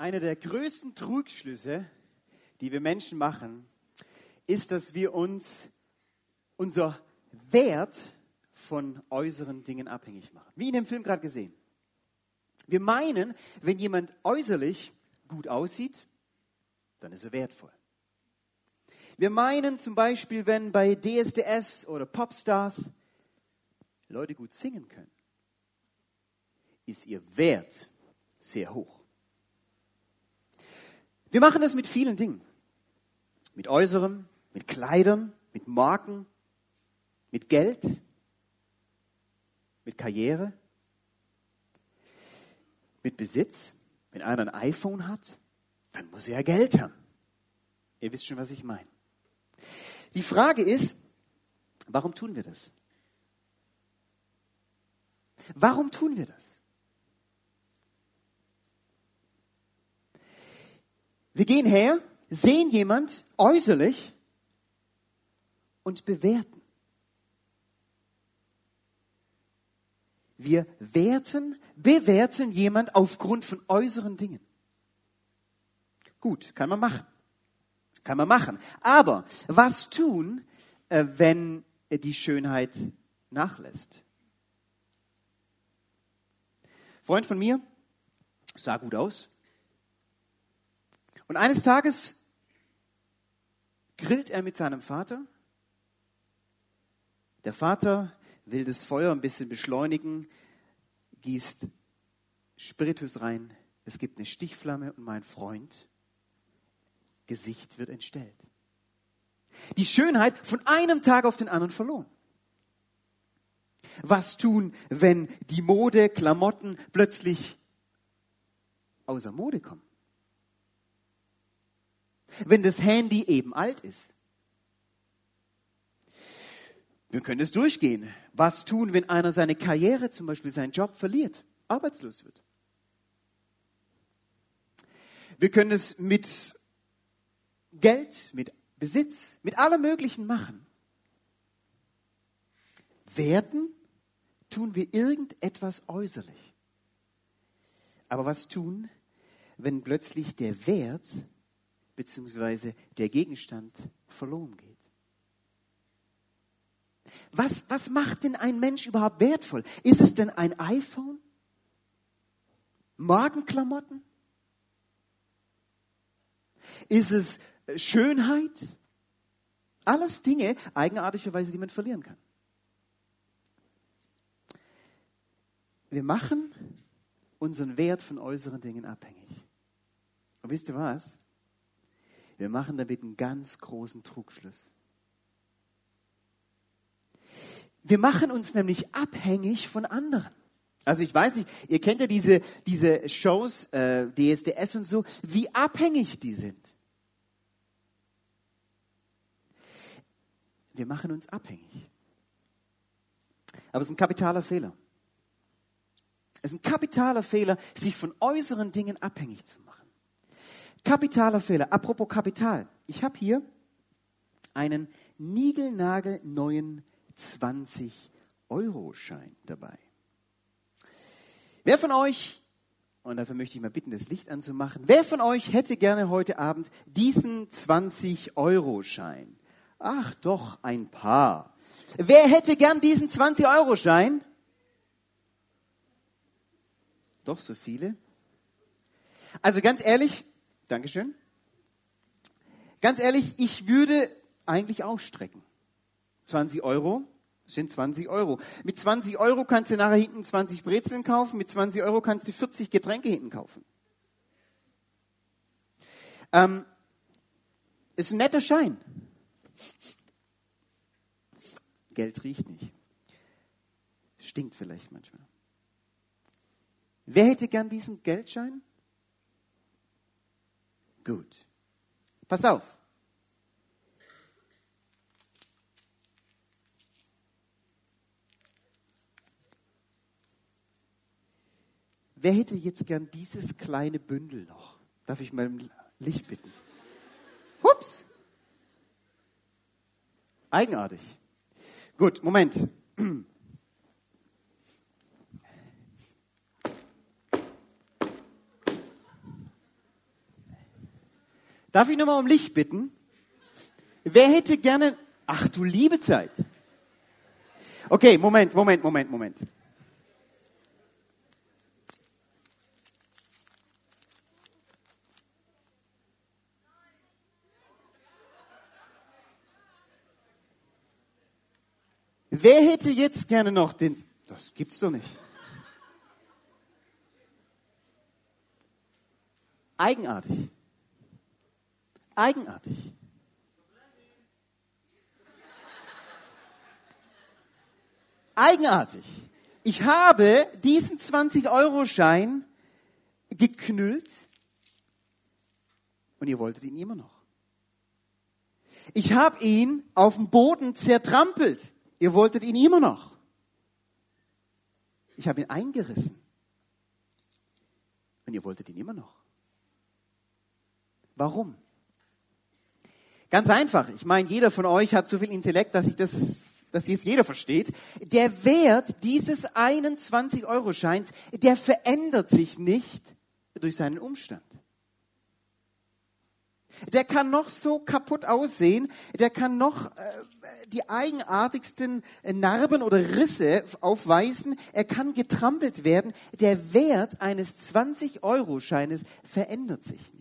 Einer der größten Trugschlüsse, die wir Menschen machen, ist, dass wir uns unser Wert von äußeren Dingen abhängig machen. Wie in dem Film gerade gesehen. Wir meinen, wenn jemand äußerlich gut aussieht, dann ist er wertvoll. Wir meinen zum Beispiel, wenn bei DSDS oder Popstars Leute gut singen können, ist ihr Wert sehr hoch. Wir machen das mit vielen Dingen. Mit Äußerem, mit Kleidern, mit Marken, mit Geld, mit Karriere, mit Besitz. Wenn einer ein iPhone hat, dann muss er ja Geld haben. Ihr wisst schon, was ich meine. Die Frage ist, warum tun wir das? Warum tun wir das? Wir gehen her, sehen jemand äußerlich und bewerten. Wir werten, bewerten jemand aufgrund von äußeren Dingen. Gut, kann man machen. Kann man machen. Aber was tun, äh, wenn die Schönheit nachlässt? Freund von mir sah gut aus. Und eines Tages grillt er mit seinem Vater. Der Vater will das Feuer ein bisschen beschleunigen, gießt Spiritus rein. Es gibt eine Stichflamme und mein Freund Gesicht wird entstellt. Die Schönheit von einem Tag auf den anderen verloren. Was tun, wenn die Mode, Klamotten plötzlich außer Mode kommen? Wenn das Handy eben alt ist? Wir können es durchgehen. Was tun, wenn einer seine Karriere, zum Beispiel seinen Job verliert, arbeitslos wird? Wir können es mit Geld, mit Besitz, mit allem Möglichen machen. Werten tun wir irgendetwas äußerlich. Aber was tun, wenn plötzlich der Wert bzw. der Gegenstand verloren geht? Was, was macht denn ein Mensch überhaupt wertvoll? Ist es denn ein iPhone? Magenklamotten? Ist es Schönheit? Alles Dinge, eigenartigerweise, die man verlieren kann. Wir machen unseren Wert von äußeren Dingen abhängig. Und wisst ihr was? Wir machen damit einen ganz großen Trugschluss. Wir machen uns nämlich abhängig von anderen. Also ich weiß nicht, ihr kennt ja diese, diese Shows, äh, DSDS und so, wie abhängig die sind. Wir machen uns abhängig. Aber es ist ein kapitaler Fehler. Es ist ein kapitaler Fehler, sich von äußeren Dingen abhängig zu machen. Kapitaler Fehler. Apropos Kapital. Ich habe hier einen niegelnagelneuen 20-Euro-Schein dabei. Wer von euch, und dafür möchte ich mal bitten, das Licht anzumachen, wer von euch hätte gerne heute Abend diesen 20-Euro-Schein? Ach doch, ein paar. Wer hätte gern diesen 20-Euro-Schein? Doch so viele? Also ganz ehrlich, Dankeschön. Ganz ehrlich, ich würde eigentlich ausstrecken. 20 Euro sind 20 Euro. Mit 20 Euro kannst du nachher hinten 20 Brezeln kaufen, mit 20 Euro kannst du 40 Getränke hinten kaufen. Ähm, ist ein netter Schein. Geld riecht nicht. Stinkt vielleicht manchmal. Wer hätte gern diesen Geldschein? Gut. Pass auf. Wer hätte jetzt gern dieses kleine Bündel noch? Darf ich mal im Licht bitten? Hups! Eigenartig. Gut, Moment. Darf ich nochmal um Licht bitten? Wer hätte gerne, ach du liebe Zeit. Okay, Moment, Moment, Moment, Moment. Wer hätte jetzt gerne noch den, das gibt's doch nicht. Eigenartig. Eigenartig. Eigenartig. Ich habe diesen 20-Euro-Schein geknüllt und ihr wolltet ihn immer noch. Ich habe ihn auf dem Boden zertrampelt. Ihr wolltet ihn immer noch. Ich habe ihn eingerissen. Und ihr wolltet ihn immer noch. Warum? Ganz einfach. Ich meine, jeder von euch hat so viel Intellekt, dass ich das, dass jetzt jeder versteht. Der Wert dieses 21-Euro-Scheins, der verändert sich nicht durch seinen Umstand. Der kann noch so kaputt aussehen, der kann noch äh, die eigenartigsten Narben oder Risse aufweisen, er kann getrampelt werden. Der Wert eines 20-Euro-Scheines verändert sich nicht.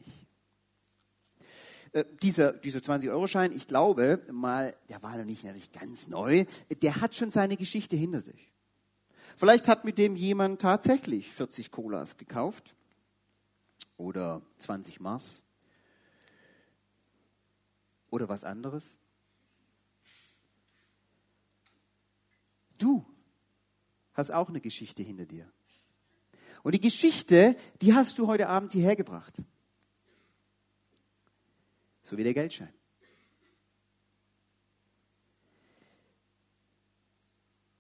Äh, dieser, dieser 20-Euro-Schein, ich glaube mal, der war noch nicht natürlich ganz neu, der hat schon seine Geschichte hinter sich. Vielleicht hat mit dem jemand tatsächlich 40 Colas gekauft oder 20 Mars oder was anderes? Du hast auch eine Geschichte hinter dir. Und die Geschichte, die hast du heute Abend hierher gebracht. So wie der Geldschein.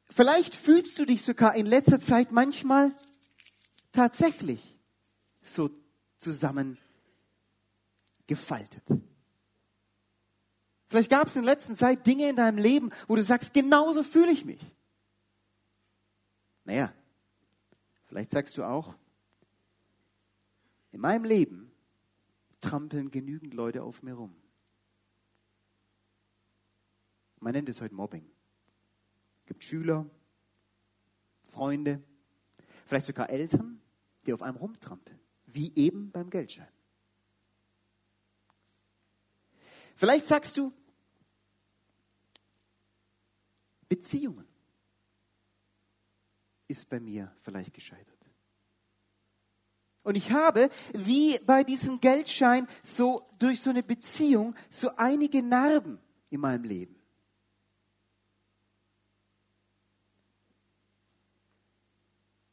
Vielleicht fühlst du dich sogar in letzter Zeit manchmal tatsächlich so zusammengefaltet. Vielleicht gab es in der letzten Zeit Dinge in deinem Leben, wo du sagst, genauso fühle ich mich. Naja, vielleicht sagst du auch, in meinem Leben trampeln genügend Leute auf mir rum. Man nennt es heute Mobbing. Es gibt Schüler, Freunde, vielleicht sogar Eltern, die auf einem rumtrampeln, wie eben beim Geldschein. Vielleicht sagst du, Beziehungen ist bei mir vielleicht gescheitert. Und ich habe, wie bei diesem Geldschein, so durch so eine Beziehung, so einige Narben in meinem Leben.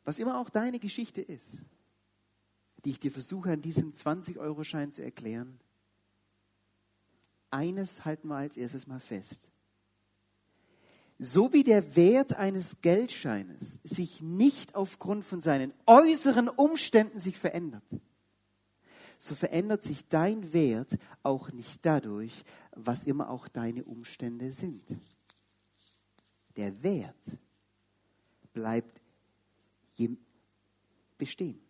Was immer auch deine Geschichte ist, die ich dir versuche an diesem 20-Euro-Schein zu erklären, eines halten wir als erstes mal fest. So wie der Wert eines Geldscheines sich nicht aufgrund von seinen äußeren Umständen sich verändert, so verändert sich dein Wert auch nicht dadurch, was immer auch deine Umstände sind. Der Wert bleibt bestehen.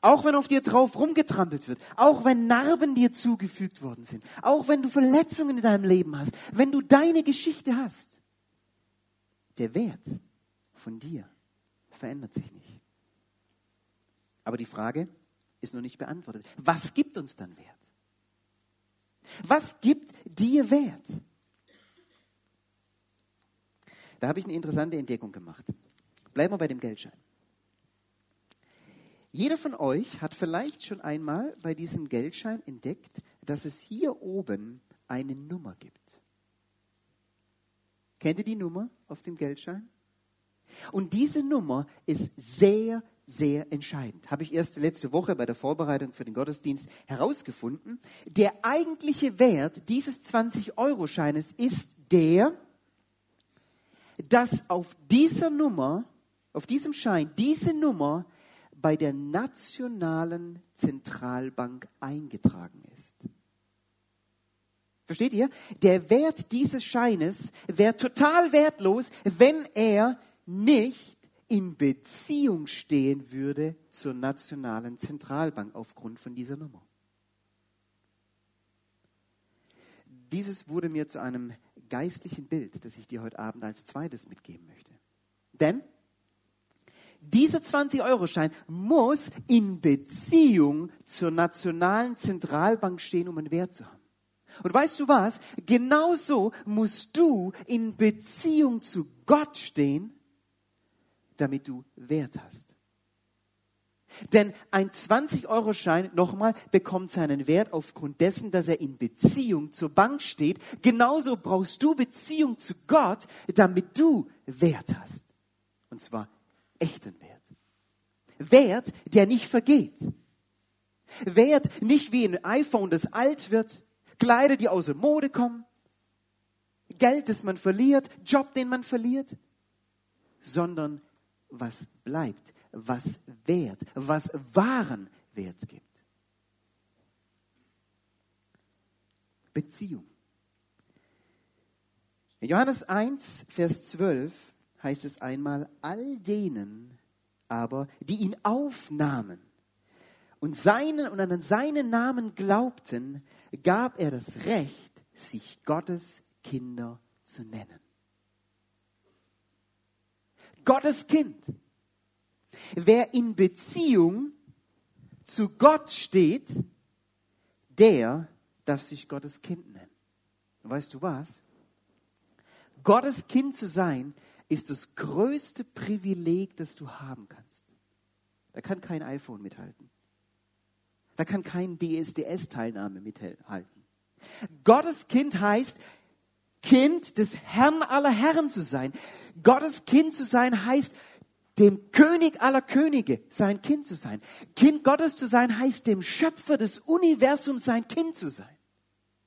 Auch wenn auf dir drauf rumgetrampelt wird, auch wenn Narben dir zugefügt worden sind, auch wenn du Verletzungen in deinem Leben hast, wenn du deine Geschichte hast, der Wert von dir verändert sich nicht. Aber die Frage ist noch nicht beantwortet. Was gibt uns dann Wert? Was gibt dir Wert? Da habe ich eine interessante Entdeckung gemacht. Bleiben wir bei dem Geldschein. Jeder von euch hat vielleicht schon einmal bei diesem Geldschein entdeckt, dass es hier oben eine Nummer gibt. Kennt ihr die Nummer auf dem Geldschein? Und diese Nummer ist sehr, sehr entscheidend. Habe ich erst letzte Woche bei der Vorbereitung für den Gottesdienst herausgefunden. Der eigentliche Wert dieses 20-Euro-Scheines ist der, dass auf dieser Nummer, auf diesem Schein, diese Nummer bei der Nationalen Zentralbank eingetragen ist. Versteht ihr? Der Wert dieses Scheines wäre total wertlos, wenn er nicht in Beziehung stehen würde zur Nationalen Zentralbank aufgrund von dieser Nummer. Dieses wurde mir zu einem geistlichen Bild, das ich dir heute Abend als zweites mitgeben möchte. Denn dieser 20-Euro-Schein muss in Beziehung zur nationalen Zentralbank stehen, um einen Wert zu haben. Und weißt du was? Genauso musst du in Beziehung zu Gott stehen, damit du Wert hast. Denn ein 20-Euro-Schein, nochmal, bekommt seinen Wert aufgrund dessen, dass er in Beziehung zur Bank steht. Genauso brauchst du Beziehung zu Gott, damit du Wert hast. Und zwar echten Wert. Wert, der nicht vergeht. Wert nicht wie ein iPhone, das alt wird, Kleider, die außer Mode kommen, Geld, das man verliert, Job, den man verliert, sondern was bleibt, was Wert, was wahren Wert gibt. Beziehung. Johannes 1, Vers 12 heißt es einmal, all denen aber, die ihn aufnahmen und seinen und an seinen Namen glaubten, gab er das Recht, sich Gottes Kinder zu nennen. Gottes Kind. Wer in Beziehung zu Gott steht, der darf sich Gottes Kind nennen. weißt du was? Gottes Kind zu sein, ist das größte Privileg, das du haben kannst. Da kann kein iPhone mithalten. Da kann kein DSDS-Teilnahme mithalten. Gottes Kind heißt, Kind des Herrn aller Herren zu sein. Gottes Kind zu sein heißt, dem König aller Könige sein Kind zu sein. Kind Gottes zu sein heißt, dem Schöpfer des Universums sein Kind zu sein.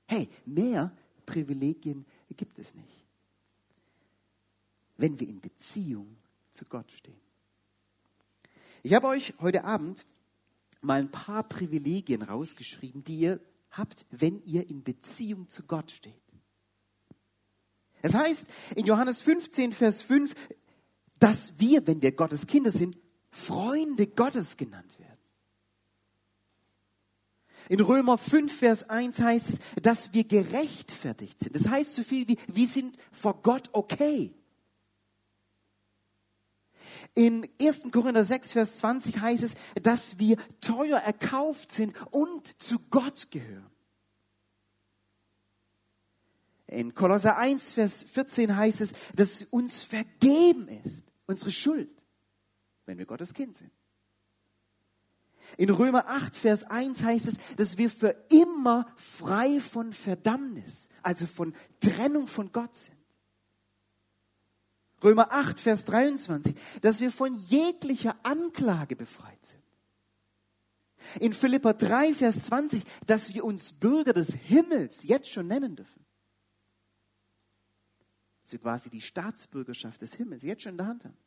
Hey, mehr Privilegien gibt es nicht, wenn wir in Beziehung zu Gott stehen. Ich habe euch heute Abend mal ein paar Privilegien rausgeschrieben, die ihr habt, wenn ihr in Beziehung zu Gott steht. Es heißt in Johannes 15, Vers 5, dass wir, wenn wir Gottes Kinder sind, Freunde Gottes genannt werden. In Römer 5, Vers 1 heißt es, dass wir gerechtfertigt sind. Das heißt so viel wie, wir sind vor Gott okay. In 1. Korinther 6, Vers 20 heißt es, dass wir teuer erkauft sind und zu Gott gehören. In Kolosser 1, Vers 14 heißt es, dass uns vergeben ist unsere Schuld, wenn wir Gottes Kind sind. In Römer 8, Vers 1 heißt es, dass wir für immer frei von Verdammnis, also von Trennung von Gott sind. Römer 8, Vers 23, dass wir von jeglicher Anklage befreit sind. In Philippa 3, Vers 20, dass wir uns Bürger des Himmels jetzt schon nennen dürfen. Sie quasi die Staatsbürgerschaft des Himmels jetzt schon in der Hand haben.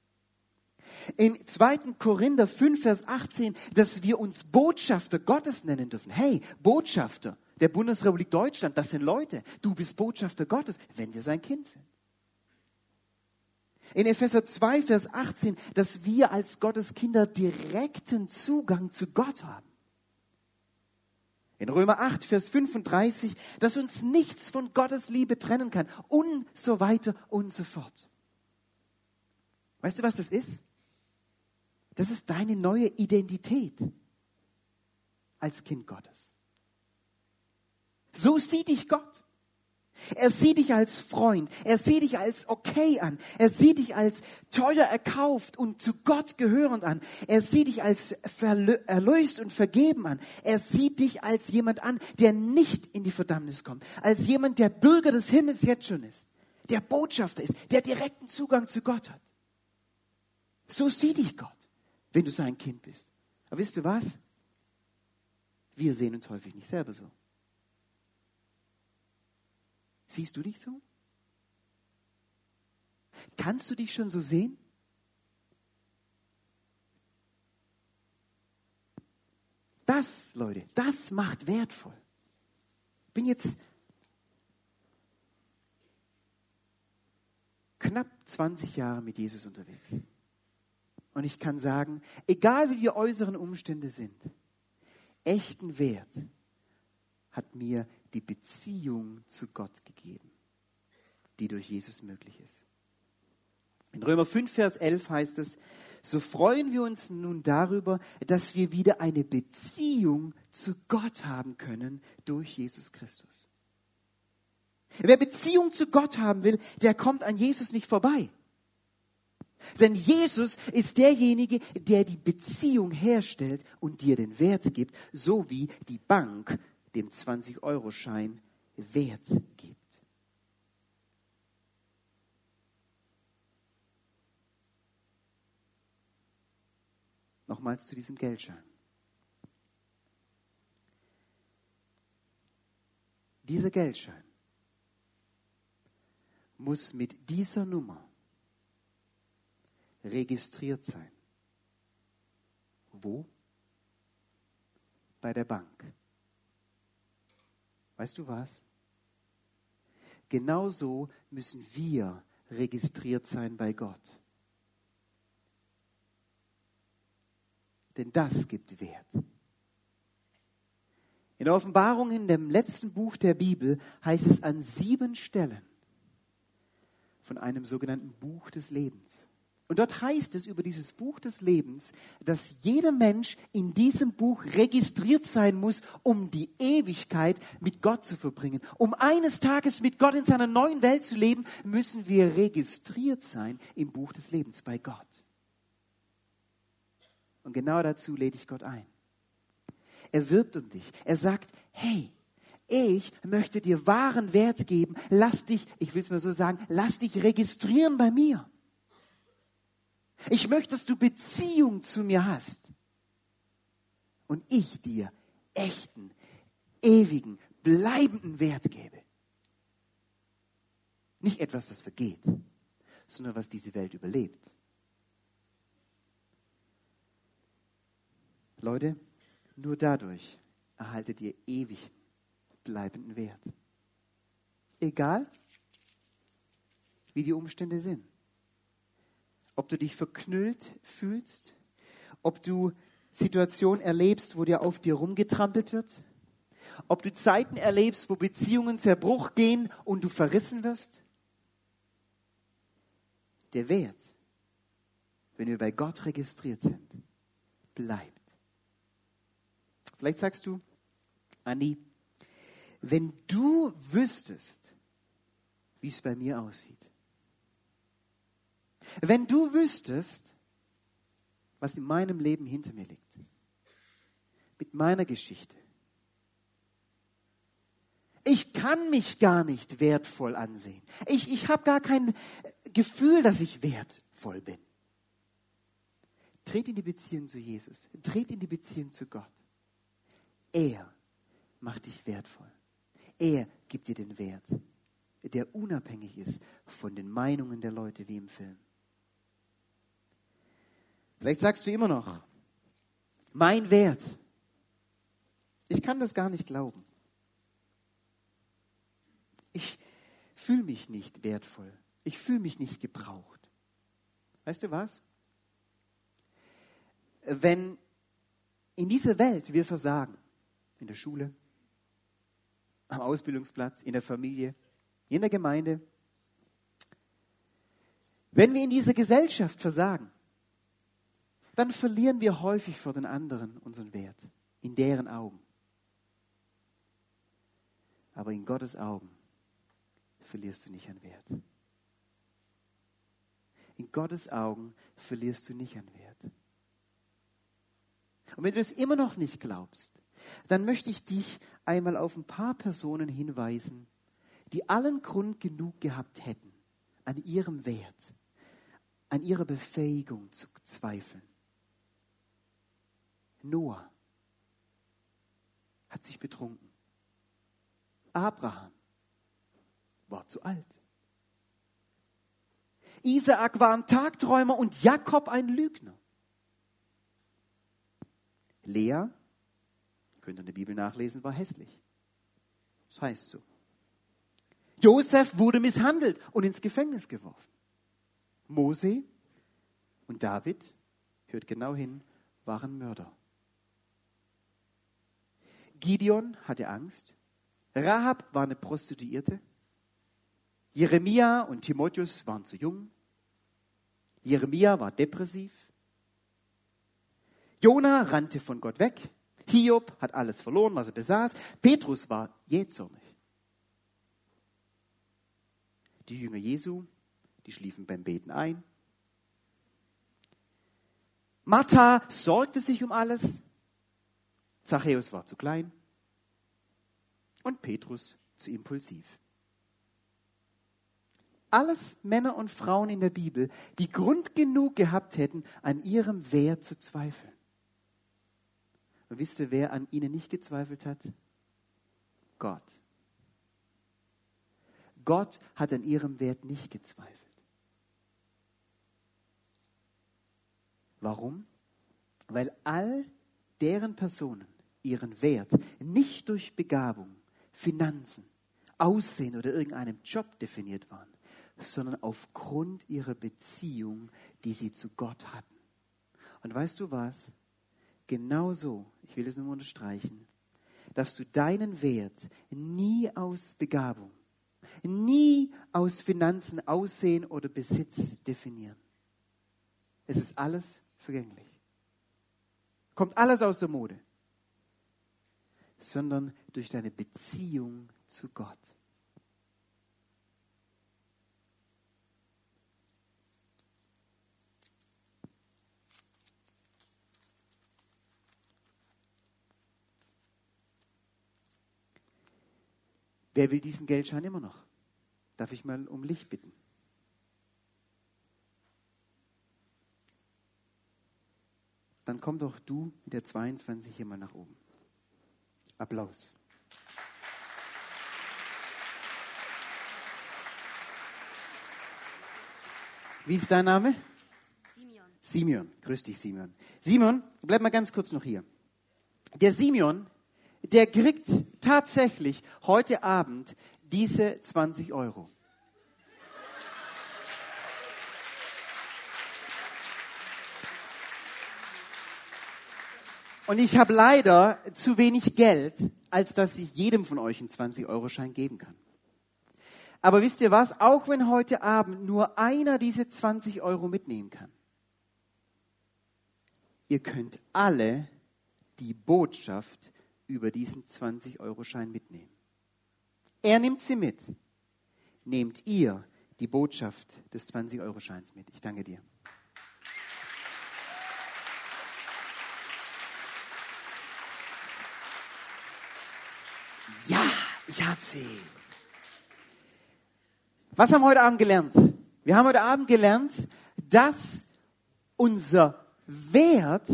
In 2. Korinther 5, Vers 18, dass wir uns Botschafter Gottes nennen dürfen. Hey, Botschafter der Bundesrepublik Deutschland, das sind Leute. Du bist Botschafter Gottes, wenn wir sein Kind sind. In Epheser 2, Vers 18, dass wir als Gottes Kinder direkten Zugang zu Gott haben. In Römer 8, Vers 35, dass uns nichts von Gottes Liebe trennen kann und so weiter und so fort. Weißt du, was das ist? Das ist deine neue Identität als Kind Gottes. So sieht dich Gott. Er sieht dich als Freund. Er sieht dich als okay an. Er sieht dich als teuer erkauft und zu Gott gehörend an. Er sieht dich als erlöst und vergeben an. Er sieht dich als jemand an, der nicht in die Verdammnis kommt. Als jemand, der Bürger des Himmels jetzt schon ist. Der Botschafter ist. Der direkten Zugang zu Gott hat. So sieht dich Gott, wenn du sein Kind bist. Aber wisst du was? Wir sehen uns häufig nicht selber so. Siehst du dich so? Kannst du dich schon so sehen? Das, Leute, das macht wertvoll. Ich bin jetzt knapp 20 Jahre mit Jesus unterwegs. Und ich kann sagen, egal wie die äußeren Umstände sind, echten Wert hat mir die Beziehung zu Gott gegeben, die durch Jesus möglich ist. In Römer 5, Vers 11 heißt es, so freuen wir uns nun darüber, dass wir wieder eine Beziehung zu Gott haben können durch Jesus Christus. Wer Beziehung zu Gott haben will, der kommt an Jesus nicht vorbei. Denn Jesus ist derjenige, der die Beziehung herstellt und dir den Wert gibt, so wie die Bank dem 20-Euro-Schein Wert gibt. Nochmals zu diesem Geldschein. Dieser Geldschein muss mit dieser Nummer registriert sein. Wo? Bei der Bank. Weißt du was? Genauso müssen wir registriert sein bei Gott. Denn das gibt Wert. In der Offenbarung in dem letzten Buch der Bibel heißt es an sieben Stellen von einem sogenannten Buch des Lebens. Und dort heißt es über dieses Buch des Lebens, dass jeder Mensch in diesem Buch registriert sein muss, um die Ewigkeit mit Gott zu verbringen. Um eines Tages mit Gott in seiner neuen Welt zu leben, müssen wir registriert sein im Buch des Lebens bei Gott. Und genau dazu lädt ich Gott ein. Er wirbt um dich. Er sagt, hey, ich möchte dir wahren Wert geben. Lass dich, ich will es mal so sagen, lass dich registrieren bei mir. Ich möchte, dass du Beziehung zu mir hast. Und ich dir echten, ewigen, bleibenden Wert gebe. Nicht etwas, das vergeht, sondern was diese Welt überlebt. Leute, nur dadurch erhaltet ihr ewigen, bleibenden Wert. Egal, wie die Umstände sind ob du dich verknüllt fühlst, ob du Situationen erlebst, wo dir auf dir rumgetrampelt wird, ob du Zeiten erlebst, wo Beziehungen Zerbruch gehen und du verrissen wirst. Der Wert, wenn wir bei Gott registriert sind, bleibt. Vielleicht sagst du, Anni, wenn du wüsstest, wie es bei mir aussieht, wenn du wüsstest, was in meinem Leben hinter mir liegt, mit meiner Geschichte, ich kann mich gar nicht wertvoll ansehen. Ich, ich habe gar kein Gefühl, dass ich wertvoll bin. Tret in die Beziehung zu Jesus. Tret in die Beziehung zu Gott. Er macht dich wertvoll. Er gibt dir den Wert, der unabhängig ist von den Meinungen der Leute wie im Film. Vielleicht sagst du immer noch, mein Wert. Ich kann das gar nicht glauben. Ich fühle mich nicht wertvoll. Ich fühle mich nicht gebraucht. Weißt du was? Wenn in dieser Welt wir versagen, in der Schule, am Ausbildungsplatz, in der Familie, in der Gemeinde, wenn wir in dieser Gesellschaft versagen, dann verlieren wir häufig vor den anderen unseren Wert, in deren Augen. Aber in Gottes Augen verlierst du nicht an Wert. In Gottes Augen verlierst du nicht an Wert. Und wenn du es immer noch nicht glaubst, dann möchte ich dich einmal auf ein paar Personen hinweisen, die allen Grund genug gehabt hätten, an ihrem Wert, an ihrer Befähigung zu zweifeln. Noah hat sich betrunken. Abraham war zu alt. Isaak war ein Tagträumer und Jakob ein Lügner. Lea, könnt ihr in der Bibel nachlesen, war hässlich. Das heißt so. Josef wurde misshandelt und ins Gefängnis geworfen. Mose und David, hört genau hin, waren Mörder. Gideon hatte Angst, Rahab war eine Prostituierte. Jeremia und Timotheus waren zu jung. Jeremia war depressiv. Jona rannte von Gott weg. Hiob hat alles verloren, was er besaß. Petrus war jähzornig. Die Jünger Jesu, die schliefen beim Beten ein. Martha sorgte sich um alles. Zachäus war zu klein. Und Petrus zu impulsiv. Alles Männer und Frauen in der Bibel, die Grund genug gehabt hätten, an ihrem Wert zu zweifeln. Und wisst ihr, wer an ihnen nicht gezweifelt hat? Gott. Gott hat an ihrem Wert nicht gezweifelt. Warum? Weil all deren Personen ihren Wert nicht durch Begabung, Finanzen, Aussehen oder irgendeinem Job definiert waren, sondern aufgrund ihrer Beziehung, die sie zu Gott hatten. Und weißt du was? Genauso, ich will es nur unterstreichen, darfst du deinen Wert nie aus Begabung, nie aus Finanzen, Aussehen oder Besitz definieren. Es ist alles vergänglich. Kommt alles aus der Mode. Sondern durch deine Beziehung zu Gott. Wer will diesen Geldschein immer noch? Darf ich mal um Licht bitten? Dann komm doch du mit der 22 hier mal nach oben. Applaus. Wie ist dein Name? Simeon. Simeon. Grüß dich, Simeon. Simon, bleib mal ganz kurz noch hier. Der Simeon der kriegt tatsächlich heute Abend diese 20 Euro. Und ich habe leider zu wenig Geld, als dass ich jedem von euch einen 20-Euro-Schein geben kann. Aber wisst ihr was? Auch wenn heute Abend nur einer diese 20 Euro mitnehmen kann, ihr könnt alle die Botschaft über diesen 20-Euro-Schein mitnehmen. Er nimmt sie mit. Nehmt ihr die Botschaft des 20-Euro-Scheins mit. Ich danke dir. Ja, ich habe sie. Was haben wir heute Abend gelernt? Wir haben heute Abend gelernt, dass unser Wert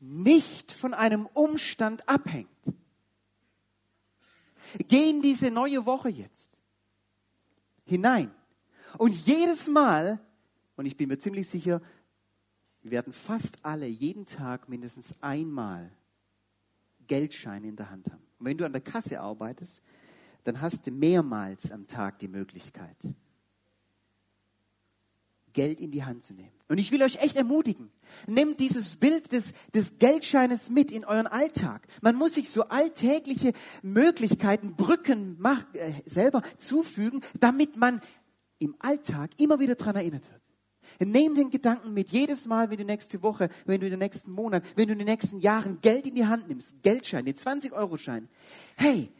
nicht von einem Umstand abhängt. Geh in diese neue Woche jetzt hinein. Und jedes Mal, und ich bin mir ziemlich sicher, werden fast alle jeden Tag mindestens einmal Geldscheine in der Hand haben. Und wenn du an der Kasse arbeitest, dann hast du mehrmals am Tag die Möglichkeit, Geld in die Hand zu nehmen. Und ich will euch echt ermutigen, nehmt dieses Bild des, des Geldscheines mit in euren Alltag. Man muss sich so alltägliche Möglichkeiten, Brücken mach, äh, selber zufügen, damit man im Alltag immer wieder daran erinnert wird. Nehmt den Gedanken mit, jedes Mal, wenn du nächste Woche, wenn du in den nächsten Monaten, wenn du in den nächsten Jahren Geld in die Hand nimmst, Geldschein, den 20-Euro-Schein. Hey,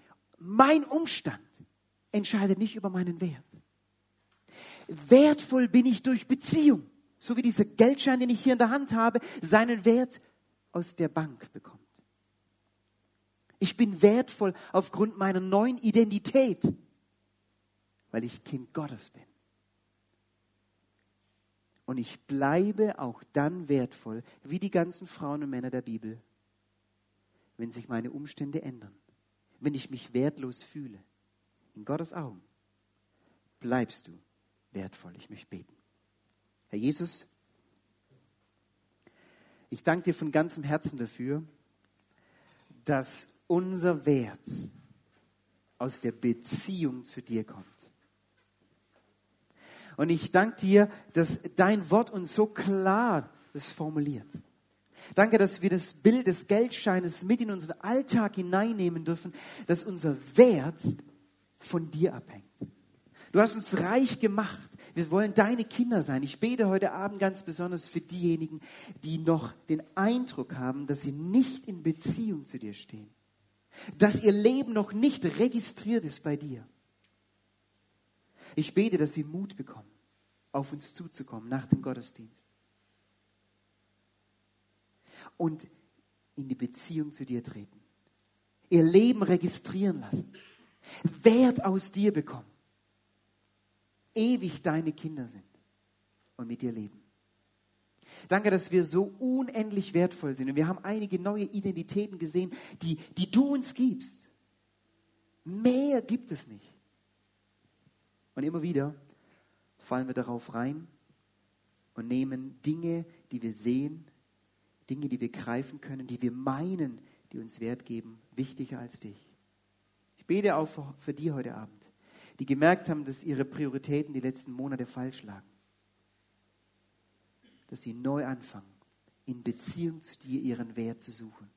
mein Umstand entscheidet nicht über meinen Wert. Wertvoll bin ich durch Beziehung. So wie dieser Geldschein, den ich hier in der Hand habe, seinen Wert aus der Bank bekommt. Ich bin wertvoll aufgrund meiner neuen Identität, weil ich Kind Gottes bin. Und ich bleibe auch dann wertvoll, wie die ganzen Frauen und Männer der Bibel, wenn sich meine Umstände ändern, wenn ich mich wertlos fühle. In Gottes Augen bleibst du wertvoll. Ich möchte beten. Herr Jesus, ich danke dir von ganzem Herzen dafür, dass unser Wert aus der Beziehung zu dir kommt. Und ich danke dir, dass dein Wort uns so klar das formuliert. Danke, dass wir das Bild des Geldscheines mit in unseren Alltag hineinnehmen dürfen, dass unser Wert von dir abhängt. Du hast uns reich gemacht. Wir wollen deine Kinder sein. Ich bete heute Abend ganz besonders für diejenigen, die noch den Eindruck haben, dass sie nicht in Beziehung zu dir stehen. Dass ihr Leben noch nicht registriert ist bei dir. Ich bete, dass sie Mut bekommen, auf uns zuzukommen nach dem Gottesdienst. Und in die Beziehung zu dir treten. Ihr Leben registrieren lassen. Wert aus dir bekommen ewig deine Kinder sind und mit dir leben. Danke, dass wir so unendlich wertvoll sind. Und wir haben einige neue Identitäten gesehen, die, die du uns gibst. Mehr gibt es nicht. Und immer wieder fallen wir darauf rein und nehmen Dinge, die wir sehen, Dinge, die wir greifen können, die wir meinen, die uns Wert geben, wichtiger als dich. Ich bete auch für, die heute Abend die gemerkt haben, dass ihre Prioritäten die letzten Monate falsch lagen. Dass sie neu anfangen, in Beziehung zu dir ihren Wert zu suchen.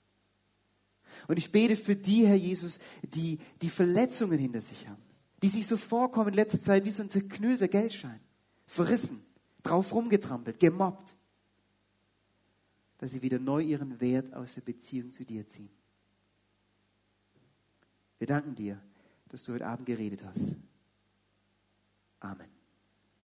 Und ich bete für die, Herr Jesus, die die Verletzungen hinter sich haben, die sich so vorkommen in letzter Zeit wie so ein zerknüllter Geldschein, verrissen, drauf rumgetrampelt, gemobbt, dass sie wieder neu ihren Wert aus der Beziehung zu dir ziehen. Wir danken dir dass du heute Abend geredet hast. Amen.